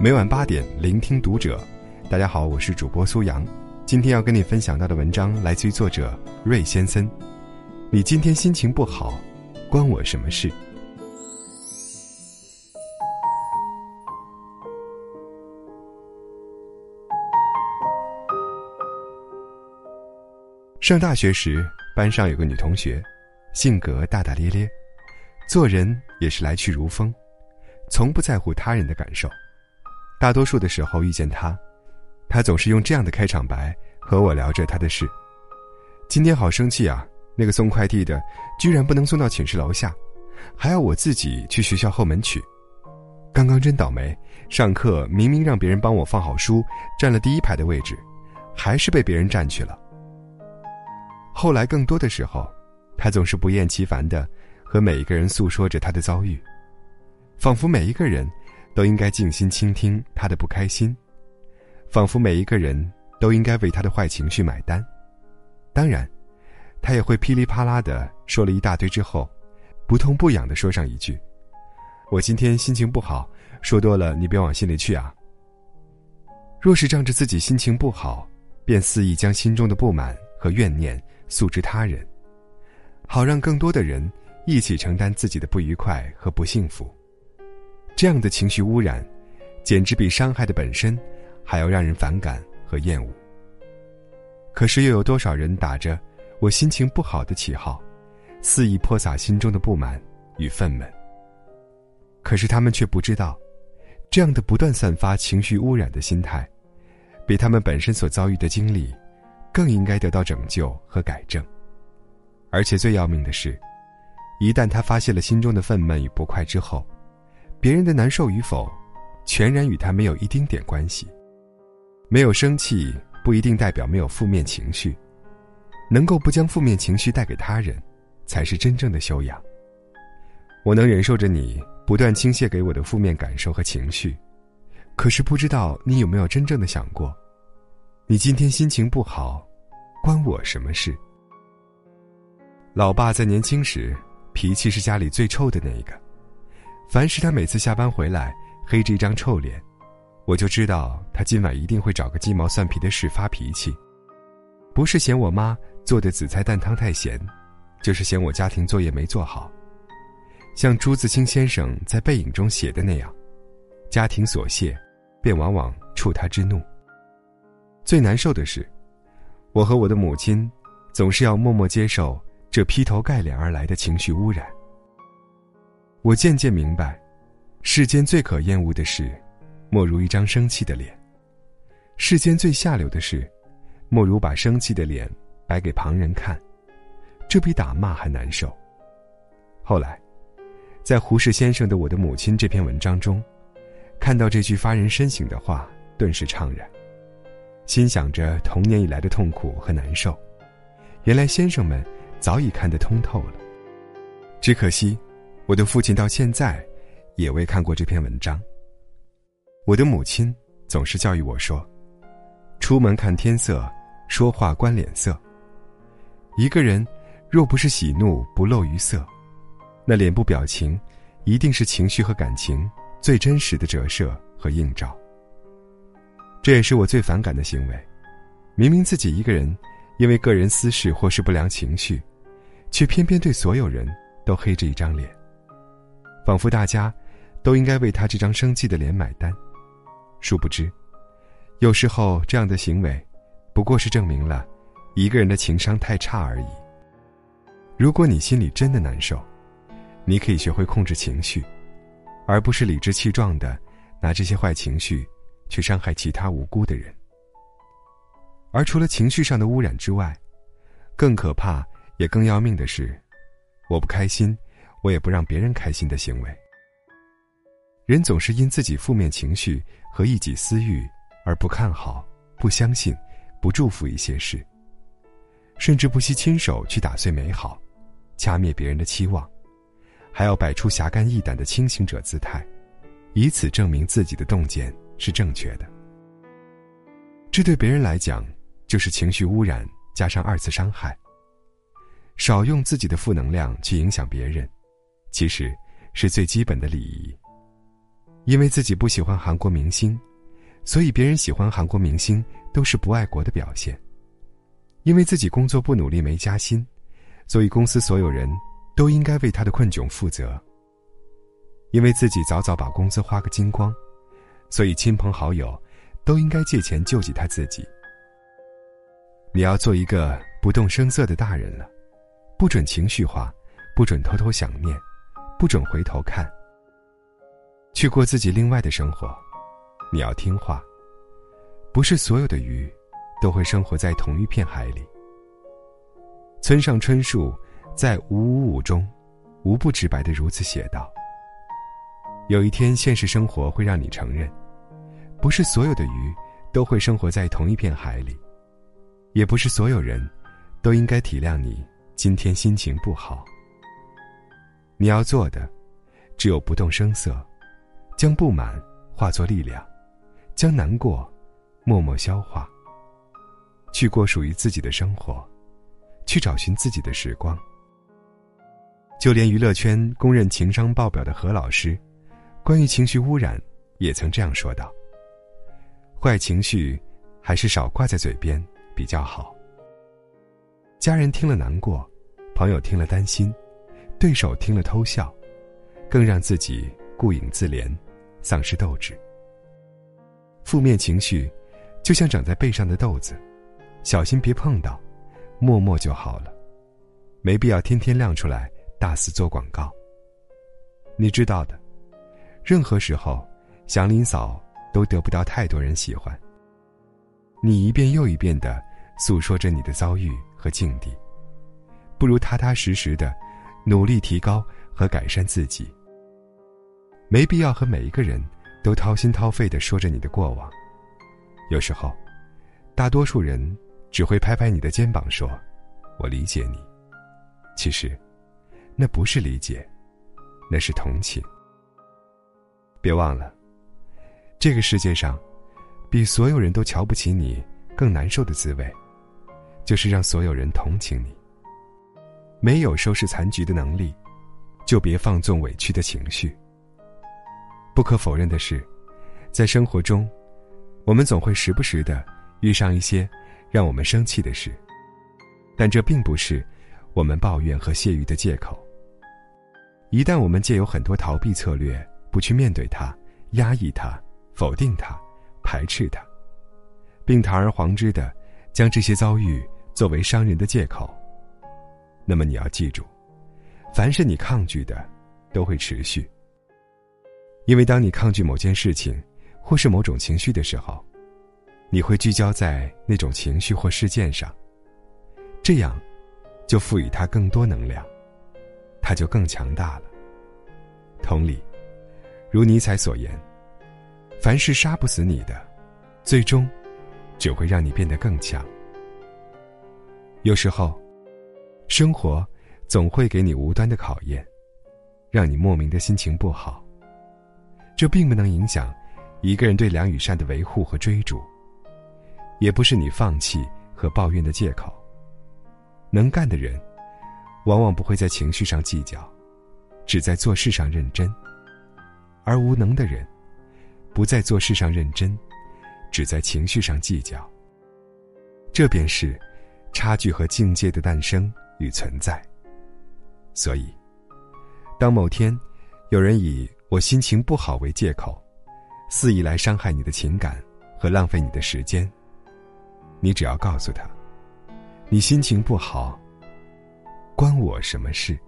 每晚八点，聆听读者。大家好，我是主播苏阳。今天要跟你分享到的文章来自于作者瑞先森。你今天心情不好，关我什么事？上大学时，班上有个女同学，性格大大咧咧，做人也是来去如风，从不在乎他人的感受。大多数的时候遇见他，他总是用这样的开场白和我聊着他的事。今天好生气啊！那个送快递的居然不能送到寝室楼下，还要我自己去学校后门取。刚刚真倒霉，上课明明让别人帮我放好书，占了第一排的位置，还是被别人占去了。后来更多的时候，他总是不厌其烦的和每一个人诉说着他的遭遇，仿佛每一个人都应该静心倾听他的不开心，仿佛每一个人都应该为他的坏情绪买单。当然，他也会噼里啪啦的说了一大堆之后，不痛不痒的说上一句：“我今天心情不好，说多了你别往心里去啊。”若是仗着自己心情不好，便肆意将心中的不满和怨念。诉之他人，好让更多的人一起承担自己的不愉快和不幸福。这样的情绪污染，简直比伤害的本身还要让人反感和厌恶。可是又有多少人打着我心情不好的旗号，肆意泼洒心中的不满与愤懑？可是他们却不知道，这样的不断散发情绪污染的心态，比他们本身所遭遇的经历。更应该得到拯救和改正，而且最要命的是，一旦他发泄了心中的愤懑与不快之后，别人的难受与否，全然与他没有一丁点关系。没有生气不一定代表没有负面情绪，能够不将负面情绪带给他人，才是真正的修养。我能忍受着你不断倾泻给我的负面感受和情绪，可是不知道你有没有真正的想过。你今天心情不好，关我什么事？老爸在年轻时脾气是家里最臭的那一个，凡是他每次下班回来黑着一张臭脸，我就知道他今晚一定会找个鸡毛蒜皮的事发脾气，不是嫌我妈做的紫菜蛋汤太咸，就是嫌我家庭作业没做好。像朱自清先生在《背影》中写的那样，家庭琐屑，便往往触他之怒。最难受的是，我和我的母亲，总是要默默接受这劈头盖脸而来的情绪污染。我渐渐明白，世间最可厌恶的事，莫如一张生气的脸；世间最下流的事，莫如把生气的脸摆给旁人看，这比打骂还难受。后来，在胡适先生的《我的母亲》这篇文章中，看到这句发人深省的话，顿时怅然。心想着童年以来的痛苦和难受，原来先生们早已看得通透了。只可惜，我的父亲到现在也未看过这篇文章。我的母亲总是教育我说：“出门看天色，说话观脸色。一个人若不是喜怒不露于色，那脸部表情一定是情绪和感情最真实的折射和映照。”这也是我最反感的行为，明明自己一个人，因为个人私事或是不良情绪，却偏偏对所有人都黑着一张脸，仿佛大家都应该为他这张生气的脸买单。殊不知，有时候这样的行为，不过是证明了一个人的情商太差而已。如果你心里真的难受，你可以学会控制情绪，而不是理直气壮的拿这些坏情绪。去伤害其他无辜的人，而除了情绪上的污染之外，更可怕也更要命的是，我不开心，我也不让别人开心的行为。人总是因自己负面情绪和一己私欲而不看好、不相信、不祝福一些事，甚至不惜亲手去打碎美好，掐灭别人的期望，还要摆出侠肝义胆的清醒者姿态，以此证明自己的洞见。是正确的，这对别人来讲就是情绪污染加上二次伤害。少用自己的负能量去影响别人，其实是最基本的礼仪。因为自己不喜欢韩国明星，所以别人喜欢韩国明星都是不爱国的表现。因为自己工作不努力没加薪，所以公司所有人都应该为他的困窘负责。因为自己早早把工资花个精光，所以亲朋好友都应该借钱救济他自己。你要做一个不动声色的大人了，不准情绪化，不准偷偷想念，不准回头看。去过自己另外的生活，你要听话。不是所有的鱼，都会生活在同一片海里。村上春树在《五五五》中，无不直白的如此写道。有一天，现实生活会让你承认，不是所有的鱼都会生活在同一片海里，也不是所有人都应该体谅你今天心情不好。你要做的，只有不动声色，将不满化作力量，将难过默默消化，去过属于自己的生活，去找寻自己的时光。就连娱乐圈公认情商爆表的何老师。关于情绪污染，也曾这样说道：“坏情绪还是少挂在嘴边比较好。家人听了难过，朋友听了担心，对手听了偷笑，更让自己顾影自怜，丧失斗志。负面情绪就像长在背上的豆子，小心别碰到，默默就好了，没必要天天亮出来大肆做广告。你知道的。”任何时候，祥林嫂都得不到太多人喜欢。你一遍又一遍的诉说着你的遭遇和境地，不如踏踏实实的努力提高和改善自己。没必要和每一个人都掏心掏肺的说着你的过往。有时候，大多数人只会拍拍你的肩膀说：“我理解你。”其实，那不是理解，那是同情。别忘了，这个世界上，比所有人都瞧不起你更难受的滋味，就是让所有人同情你。没有收拾残局的能力，就别放纵委屈的情绪。不可否认的是，在生活中，我们总会时不时的遇上一些让我们生气的事，但这并不是我们抱怨和泄欲的借口。一旦我们借有很多逃避策略，不去面对它，压抑它，否定它，排斥它，并堂而皇之的将这些遭遇作为伤人的借口。那么你要记住，凡是你抗拒的，都会持续。因为当你抗拒某件事情，或是某种情绪的时候，你会聚焦在那种情绪或事件上，这样，就赋予它更多能量，它就更强大了。同理。如尼采所言：“凡是杀不死你的，最终只会让你变得更强。”有时候，生活总会给你无端的考验，让你莫名的心情不好。这并不能影响一个人对梁雨善的维护和追逐，也不是你放弃和抱怨的借口。能干的人，往往不会在情绪上计较，只在做事上认真。而无能的人，不在做事上认真，只在情绪上计较。这便是差距和境界的诞生与存在。所以，当某天有人以我心情不好为借口，肆意来伤害你的情感和浪费你的时间，你只要告诉他：“你心情不好，关我什么事？”